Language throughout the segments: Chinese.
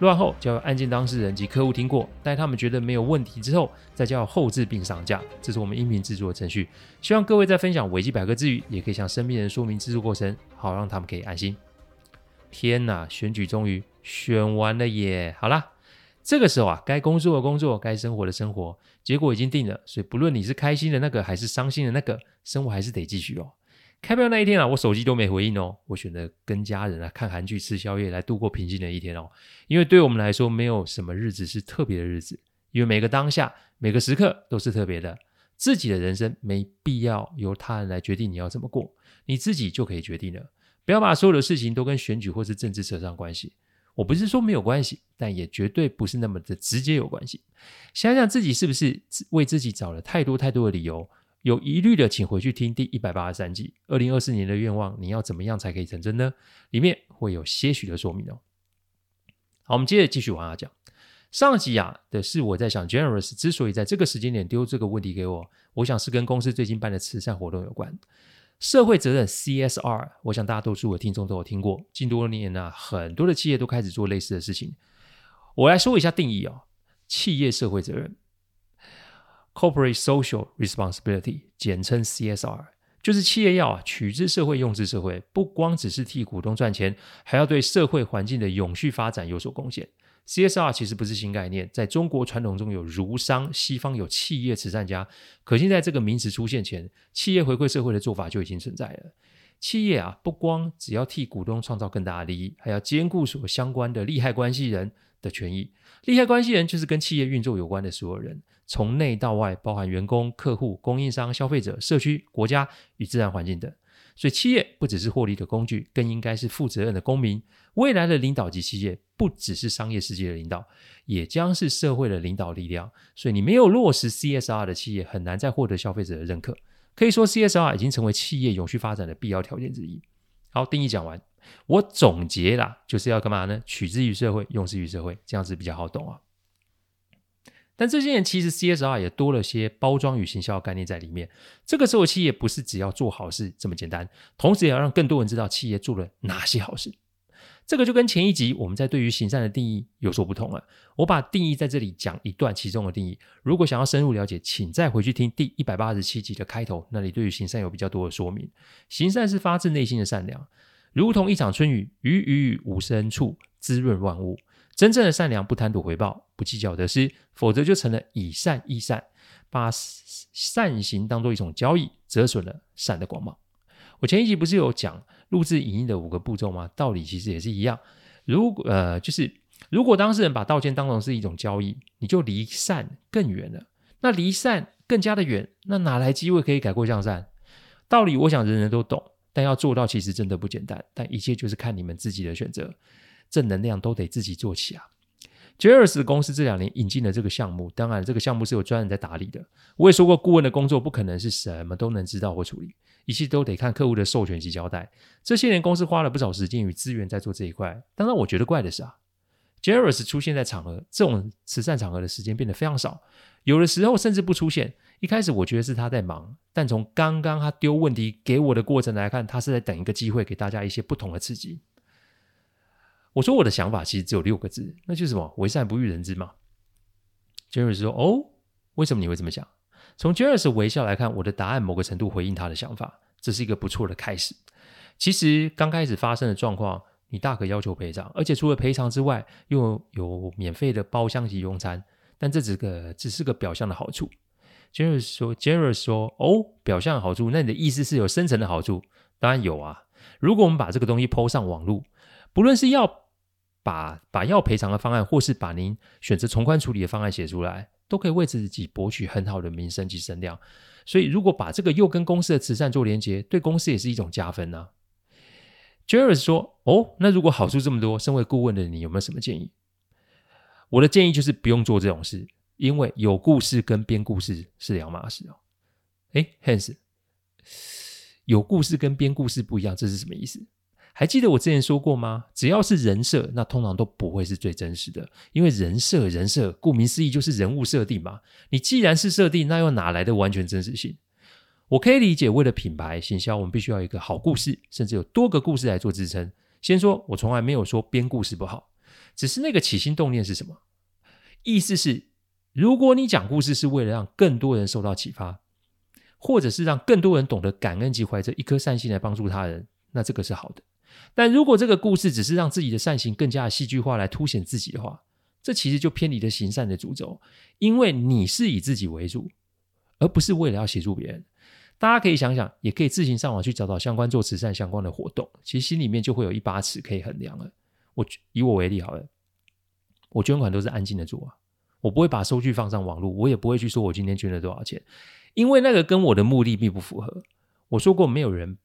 录完后，交由案件当事人及客户听过，待他们觉得没有问题之后，再交后置并上架。这是我们音频制作的程序。希望各位在分享维基百科之余，也可以向身边人说明制作过程，好让他们可以安心。天哪，选举终于选完了耶！好啦，这个时候啊，该工作的工作，该生活的生活，结果已经定了。所以不论你是开心的那个，还是伤心的那个，生活还是得继续哦。开票那一天啊，我手机都没回应哦。我选择跟家人啊看韩剧、吃宵夜来度过平静的一天哦。因为对我们来说，没有什么日子是特别的日子，因为每个当下、每个时刻都是特别的。自己的人生没必要由他人来决定你要怎么过，你自己就可以决定了。不要把所有的事情都跟选举或是政治扯上关系。我不是说没有关系，但也绝对不是那么的直接有关系。想想自己是不是为自己找了太多太多的理由？有疑虑的，请回去听第一百八十三集。二零二四年的愿望，你要怎么样才可以成真呢？里面会有些许的说明哦。好，我们接着继续往下讲。上集啊的是我在想，Generous 之所以在这个时间点丢这个问题给我，我想是跟公司最近办的慈善活动有关。社会责任 CSR，我想大多数的听众都有听过。近多年啊，很多的企业都开始做类似的事情。我来说一下定义哦，企业社会责任。Corporate Social Responsibility，简称 CSR，就是企业要啊取之社会，用之社会，不光只是替股东赚钱，还要对社会环境的永续发展有所贡献。CSR 其实不是新概念，在中国传统中有儒商，西方有企业慈善家。可见在这个名词出现前，企业回馈社会的做法就已经存在了。企业啊，不光只要替股东创造更大的利益，还要兼顾所相关的利害关系人的权益。利害关系人就是跟企业运作有关的所有人。从内到外，包含员工、客户、供应商、消费者、社区、国家与自然环境等。所以，企业不只是获利的工具，更应该是负责任的公民。未来的领导级企业，不只是商业世界的领导，也将是社会的领导力量。所以，你没有落实 CSR 的企业，很难再获得消费者的认可。可以说，CSR 已经成为企业永续发展的必要条件之一。好，定义讲完，我总结啦，就是要干嘛呢？取之于社会，用之于社会，这样子比较好懂啊。但这些年其实 CSR 也多了些包装与行销的概念在里面。这个时候，企业不是只要做好事这么简单，同时也要让更多人知道企业做了哪些好事。这个就跟前一集我们在对于行善的定义有所不同了。我把定义在这里讲一段其中的定义。如果想要深入了解，请再回去听第一百八十七集的开头，那里对于行善有比较多的说明。行善是发自内心的善良，如同一场春雨，雨雨雨无声处，滋润万物。真正的善良不贪图回报，不计较得失，否则就成了以善易善，把善行当做一种交易，折损了善的光芒。我前一集不是有讲录制影音的五个步骤吗？道理其实也是一样。如果呃，就是如果当事人把道歉当成是一种交易，你就离善更远了。那离善更加的远，那哪来机会可以改过向善？道理我想人人都懂，但要做到其实真的不简单。但一切就是看你们自己的选择。正能量都得自己做起啊！Generous 公司这两年引进了这个项目，当然这个项目是有专人在打理的。我也说过，顾问的工作不可能是什么都能知道或处理，一切都得看客户的授权及交代。这些年公司花了不少时间与资源在做这一块。当然，我觉得怪的是啊，Generous 出现在场合这种慈善场合的时间变得非常少，有的时候甚至不出现。一开始我觉得是他在忙，但从刚刚他丢问题给我的过程来看，他是在等一个机会，给大家一些不同的刺激。我说我的想法其实只有六个字，那就是什么？为善不欲人知嘛。Generous 说：“哦，为什么你会这么想？”从 Generous 微笑来看，我的答案某个程度回应他的想法，这是一个不错的开始。其实刚开始发生的状况，你大可要求赔偿，而且除了赔偿之外，又有免费的包厢及用餐，但这只个只是个表象的好处。Generous 说：“Generous 说，哦，表象好处，那你的意思是有深层的好处？当然有啊。如果我们把这个东西 PO 上网络。”不论是要把把要赔偿的方案，或是把您选择从宽处理的方案写出来，都可以为自己博取很好的名声及声量。所以，如果把这个又跟公司的慈善做连接，对公司也是一种加分呢、啊。Generous 说：“哦，那如果好处这么多，身为顾问的你有没有什么建议？”我的建议就是不用做这种事。因为有故事跟编故事是两码事哦。哎，Hans，有故事跟编故事不一样，这是什么意思？还记得我之前说过吗？只要是人设，那通常都不会是最真实的，因为人设，人设，顾名思义就是人物设定嘛。你既然是设定，那又哪来的完全真实性？我可以理解，为了品牌行销，我们必须要一个好故事，甚至有多个故事来做支撑。先说，我从来没有说编故事不好，只是那个起心动念是什么？意思是，如果你讲故事是为了让更多人受到启发，或者是让更多人懂得感恩及怀着一颗善心来帮助他人，那这个是好的。但如果这个故事只是让自己的善行更加戏剧化来凸显自己的话，这其实就偏离了行善的主轴，因为你是以自己为主，而不是为了要协助别人。大家可以想想，也可以自行上网去找找相关做慈善相关的活动，其实心里面就会有一把尺可以衡量了。我以我为例好了，我捐款都是安静的做啊，我不会把收据放上网络，我也不会去说我今天捐了多少钱，因为那个跟我的目的并不符合。我说过，没有人。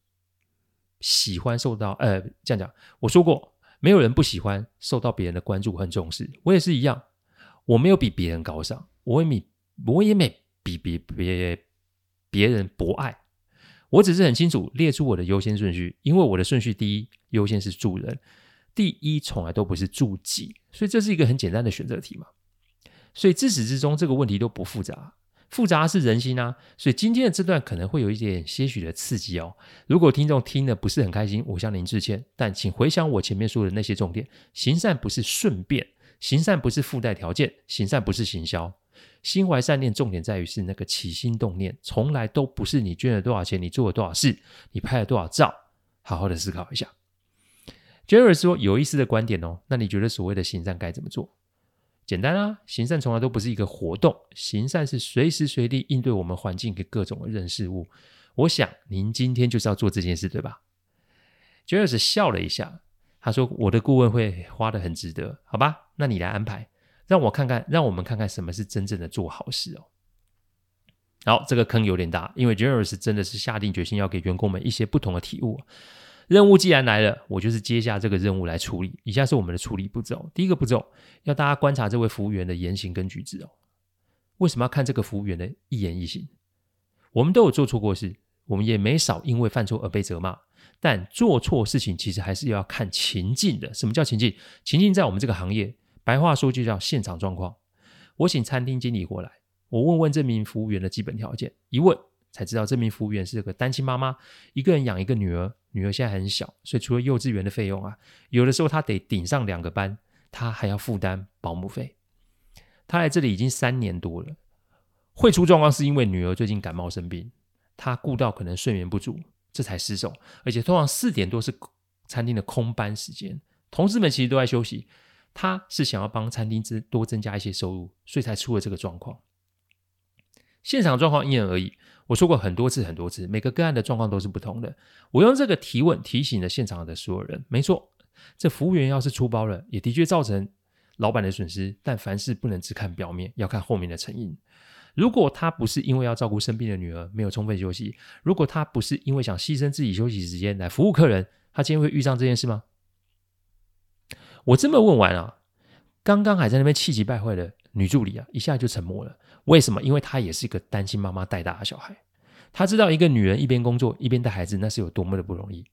喜欢受到呃，这样讲，我说过，没有人不喜欢受到别人的关注和重视。我也是一样，我没有比别人高尚，我也没，我也没比别别别人博爱。我只是很清楚列出我的优先顺序，因为我的顺序第一优先是助人，第一从来都不是助己，所以这是一个很简单的选择题嘛。所以自始至终这个问题都不复杂。复杂是人心啊，所以今天的这段可能会有一点些许的刺激哦。如果听众听得不是很开心，我向您致歉。但请回想我前面说的那些重点：行善不是顺便，行善不是附带条件，行善不是行销。心怀善念，重点在于是那个起心动念，从来都不是你捐了多少钱，你做了多少事，你拍了多少照。好好的思考一下。Jerry 说有意思的观点哦，那你觉得所谓的行善该怎么做？简单啊，行善从来都不是一个活动，行善是随时随地应对我们环境给各种的人事物。我想您今天就是要做这件事，对吧？Jairus 笑了一下，他说：“我的顾问会花得很值得，好吧？那你来安排，让我看看，让我们看看什么是真正的做好事哦。”好，这个坑有点大，因为 Jairus 真的是下定决心要给员工们一些不同的体悟。任务既然来了，我就是接下这个任务来处理。以下是我们的处理步骤：第一个步骤，要大家观察这位服务员的言行跟举止哦。为什么要看这个服务员的一言一行？我们都有做错过事，我们也没少因为犯错而被责骂。但做错事情其实还是要看情境的。什么叫情境？情境在我们这个行业，白话说就叫现场状况。我请餐厅经理过来，我问问这名服务员的基本条件，一问。才知道这名服务员是个单亲妈妈，一个人养一个女儿，女儿现在很小，所以除了幼稚园的费用啊，有的时候她得顶上两个班，她还要负担保姆费。她来这里已经三年多了，会出状况是因为女儿最近感冒生病，她顾到可能睡眠不足，这才失手。而且通常四点多是餐厅的空班时间，同事们其实都在休息，她是想要帮餐厅增多增加一些收入，所以才出了这个状况。现场状况因人而异。我说过很多次很多次，每个个案的状况都是不同的。我用这个提问提醒了现场的所有人。没错，这服务员要是出包了，也的确造成老板的损失。但凡事不能只看表面，要看后面的成因。如果他不是因为要照顾生病的女儿，没有充分休息；如果他不是因为想牺牲自己休息时间来服务客人，他今天会遇上这件事吗？我这么问完啊，刚刚还在那边气急败坏的女助理啊，一下就沉默了。为什么？因为她也是一个单亲妈妈带大的小孩，她知道一个女人一边工作一边带孩子，那是有多么的不容易。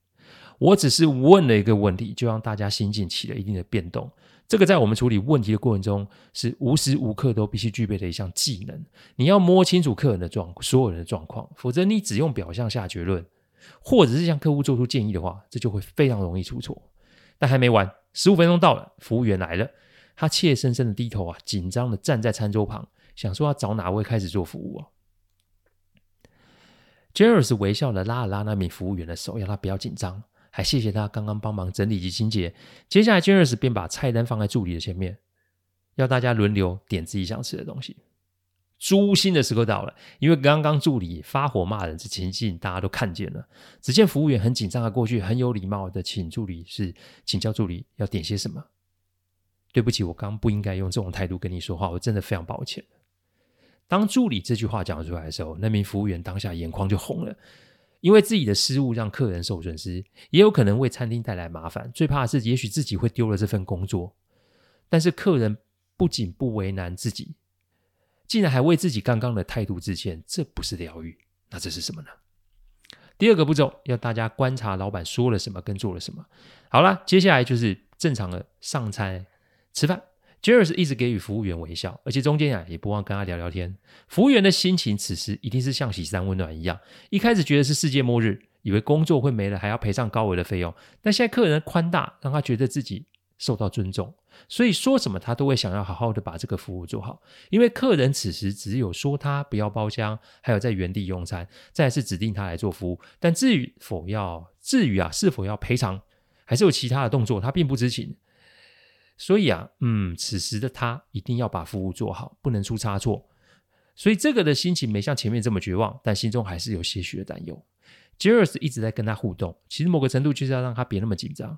我只是问了一个问题，就让大家心境起了一定的变动。这个在我们处理问题的过程中，是无时无刻都必须具备的一项技能。你要摸清楚客人的状，所有人的状况，否则你只用表象下结论，或者是向客户做出建议的话，这就会非常容易出错。但还没完，十五分钟到了，服务员来了，他怯生生的低头啊，紧张的站在餐桌旁。想说要找哪位开始做服务哦。JARUS 微笑的拉了拉那名服务员的手，要他不要紧张，还谢谢他刚刚帮忙整理及清洁。接下来 JARUS 便把菜单放在助理的前面，要大家轮流点自己想吃的东西。诛心的时刻到了，因为刚刚助理发火骂人这情境大家都看见了。只见服务员很紧张的过去，很有礼貌的请助理是请教助理要点些什么。对不起，我刚不应该用这种态度跟你说话，我真的非常抱歉。当助理这句话讲出来的时候，那名服务员当下眼眶就红了，因为自己的失误让客人受损失，也有可能为餐厅带来麻烦。最怕的是，也许自己会丢了这份工作。但是客人不仅不为难自己，竟然还为自己刚刚的态度致歉，这不是疗愈，那这是什么呢？第二个步骤要大家观察老板说了什么跟做了什么。好了，接下来就是正常的上餐吃饭。Jairus 一直给予服务员微笑，而且中间啊也不忘跟他聊聊天。服务员的心情此时一定是像喜三温暖一样，一开始觉得是世界末日，以为工作会没了，还要赔上高额的费用。但现在客人的宽大让他觉得自己受到尊重，所以说什么他都会想要好好的把这个服务做好。因为客人此时只有说他不要包厢，还有在原地用餐，再来是指定他来做服务。但至于否要，至于啊是否要赔偿，还是有其他的动作，他并不知情。所以啊，嗯，此时的他一定要把服务做好，不能出差错。所以这个的心情没像前面这么绝望，但心中还是有些许的担忧。Jairus 一直在跟他互动，其实某个程度就是要让他别那么紧张，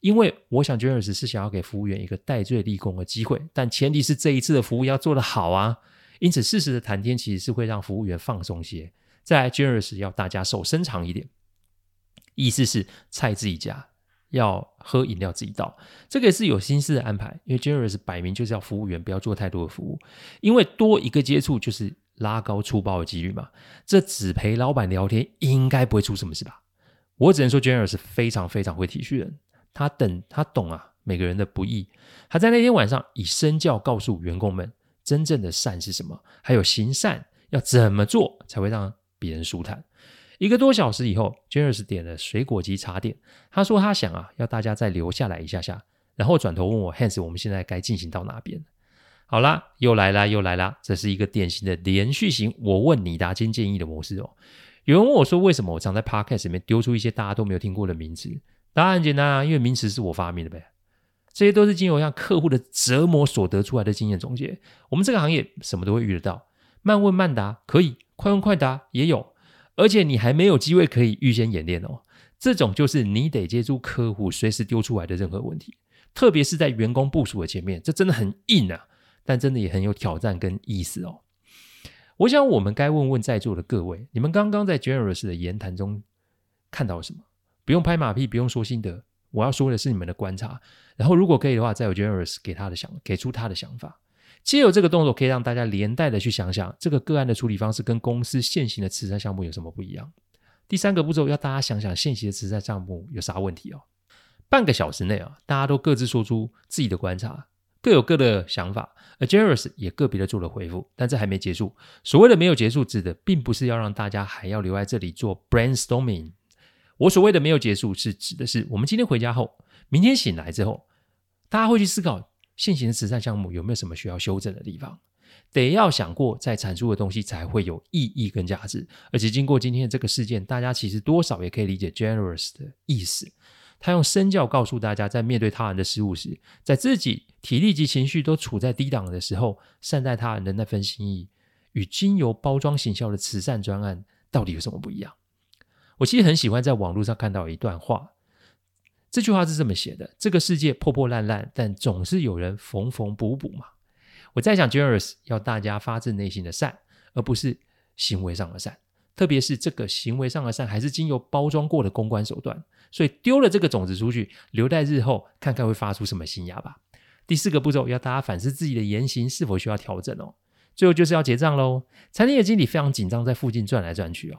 因为我想 Jairus 是想要给服务员一个戴罪立功的机会，但前提是这一次的服务要做得好啊。因此，适时的谈天其实是会让服务员放松些。再来，Jairus 要大家手伸长一点，意思是菜自己夹。要喝饮料自己倒，这个也是有心思的安排。因为 Jairus 摆明就是要服务员不要做太多的服务，因为多一个接触就是拉高出包的几率嘛。这只陪老板聊天应该不会出什么事吧？我只能说 Jairus 非常非常会体恤人，他等他懂啊每个人的不易。他在那天晚上以身教告诉员工们，真正的善是什么，还有行善要怎么做才会让别人舒坦。一个多小时以后 j a r e s 点了水果及茶点。他说他想啊，要大家再留下来一下下，然后转头问我，Hans，我们现在该进行到哪边？好啦，又来啦，又来啦，这是一个典型的连续型我问你答兼建议的模式哦。有人问我说，为什么我常在 Podcast 里面丢出一些大家都没有听过的名词？答案简单啊，因为名词是我发明的呗。这些都是经由向客户的折磨所得出来的经验总结。我们这个行业什么都会遇得到，慢问慢答可以，快问快答也有。而且你还没有机会可以预先演练哦，这种就是你得接触客户随时丢出来的任何问题，特别是在员工部署的前面，这真的很硬啊，但真的也很有挑战跟意思哦。我想我们该问问在座的各位，你们刚刚在 Jairus 的言谈中看到了什么？不用拍马屁，不用说心得，我要说的是你们的观察。然后如果可以的话，再有 Jairus 给他的想，给出他的想法。借由这个动作，可以让大家连带的去想想，这个个案的处理方式跟公司现行的慈善项目有什么不一样。第三个步骤，要大家想想现行的慈善项目有啥问题哦。半个小时内啊，大家都各自说出自己的观察，各有各的想法，而 j e r u s 也个别的做了回复。但这还没结束，所谓的没有结束，指的并不是要让大家还要留在这里做 brainstorming。我所谓的没有结束，是指的是我们今天回家后，明天醒来之后，大家会去思考。现行的慈善项目有没有什么需要修正的地方？得要想过再产出的东西才会有意义跟价值。而且经过今天的这个事件，大家其实多少也可以理解 “generous” 的意思。他用身教告诉大家，在面对他人的失误时，在自己体力及情绪都处在低档的时候，善待他人的那份心意，与经由包装行销的慈善专案到底有什么不一样？我其实很喜欢在网络上看到一段话。这句话是这么写的：这个世界破破烂烂，但总是有人缝缝补补嘛。我在想，Jairus 要大家发自内心的善，而不是行为上的善。特别是这个行为上的善，还是经由包装过的公关手段。所以丢了这个种子出去，留待日后看看会发出什么新芽吧。第四个步骤，要大家反思自己的言行是否需要调整哦。最后就是要结账喽。餐厅的经理非常紧张，在附近转来转去哦。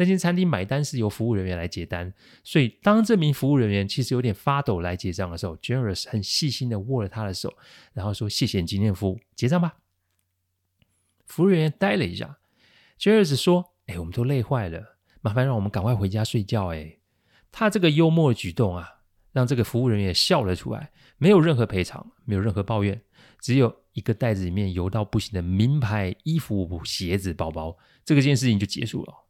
那间餐厅买单是由服务人员来结单，所以当这名服务人员其实有点发抖来结账的时候，Jairus 很细心的握了他的手，然后说：“谢谢你今天的服务，结账吧。”服务人员呆了一下，Jairus 说：“哎，我们都累坏了，麻烦让我们赶快回家睡觉。”哎，他这个幽默的举动啊，让这个服务人员笑了出来，没有任何赔偿，没有任何抱怨，只有一个袋子里面油到不行的名牌衣服、鞋子、包包，这个件事情就结束了。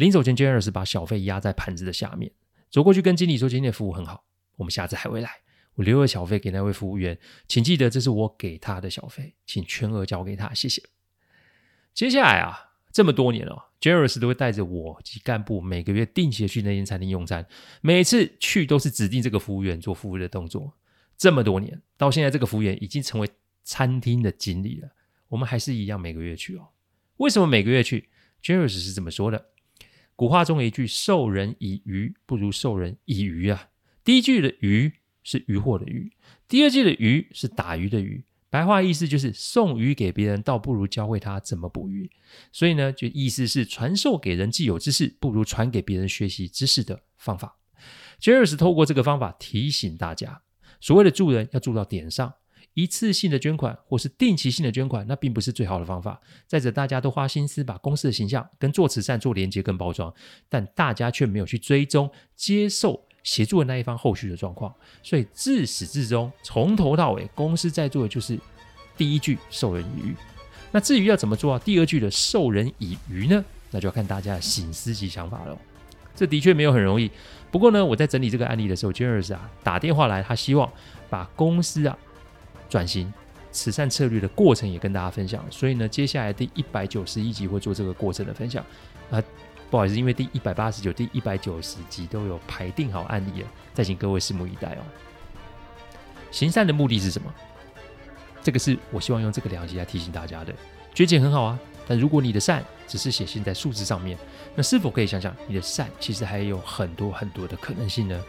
临走前，Jairus 把小费压在盘子的下面，走过去跟经理说：“今天的服务很好，我们下次还会来。我留了小费给那位服务员，请记得这是我给他的小费，请全额交给他，谢谢。”接下来啊，这么多年了，Jairus 都会带着我及干部每个月定期的去那间餐厅用餐，每次去都是指定这个服务员做服务的动作。这么多年，到现在这个服务员已经成为餐厅的经理了，我们还是一样每个月去哦。为什么每个月去？Jairus 是这么说的。古话中有一句“授人以鱼，不如授人以渔”啊。第一句的“渔”是渔获的“渔”，第二句的“渔”是打鱼的“鱼”，白话意思就是送鱼给别人，倒不如教会他怎么捕鱼。所以呢，就意思是传授给人既有知识，不如传给别人学习知识的方法。Jairus 透过这个方法提醒大家，所谓的助人要助到点上。一次性的捐款或是定期性的捐款，那并不是最好的方法。再者，大家都花心思把公司的形象跟做慈善做连接跟包装，但大家却没有去追踪接受协助的那一方后续的状况。所以自始至终，从头到尾，公司在做的就是第一句授人以鱼。那至于要怎么做到第二句的授人以渔呢？那就要看大家的醒思及想法了。这的确没有很容易。不过呢，我在整理这个案例的时候，Jairus 啊打电话来，他希望把公司啊。转型慈善策略的过程也跟大家分享，所以呢，接下来第一百九十一集会做这个过程的分享啊。不好意思，因为第一百八十九、第一百九十集都有排定好案例了，再请各位拭目以待哦。行善的目的是什么？这个是我希望用这个两集来提醒大家的。捐钱很好啊，但如果你的善只是显现在数字上面，那是否可以想想，你的善其实还有很多很多的可能性呢？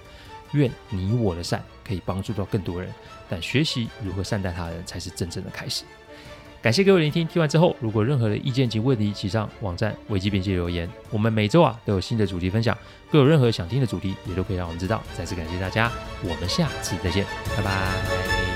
愿你我的善可以帮助到更多人，但学习如何善待他人才是真正的开始。感谢各位聆听，听完之后，如果任何的意见及问题，请上网站危机编辑留言。我们每周啊都有新的主题分享，各有任何想听的主题，也都可以让我们知道。再次感谢大家，我们下次再见，拜拜。